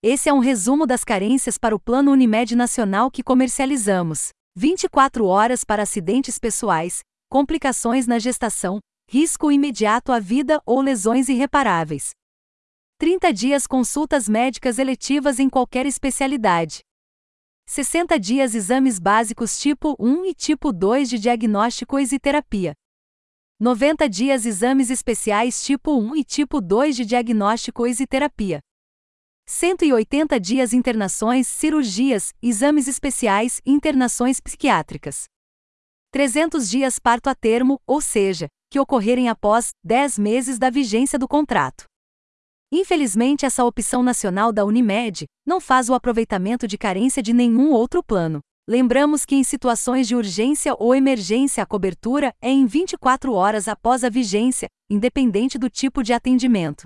Esse é um resumo das carências para o Plano Unimed Nacional que comercializamos. 24 horas para acidentes pessoais, complicações na gestação, risco imediato à vida ou lesões irreparáveis. 30 dias consultas médicas eletivas em qualquer especialidade. 60 dias exames básicos tipo 1 e tipo 2 de diagnóstico e terapia. 90 dias exames especiais tipo 1 e tipo 2 de diagnóstico e terapia. 180 dias internações, cirurgias, exames especiais internações psiquiátricas. 300 dias parto a termo, ou seja, que ocorrerem após 10 meses da vigência do contrato. Infelizmente, essa opção nacional da Unimed não faz o aproveitamento de carência de nenhum outro plano. Lembramos que em situações de urgência ou emergência a cobertura é em 24 horas após a vigência, independente do tipo de atendimento.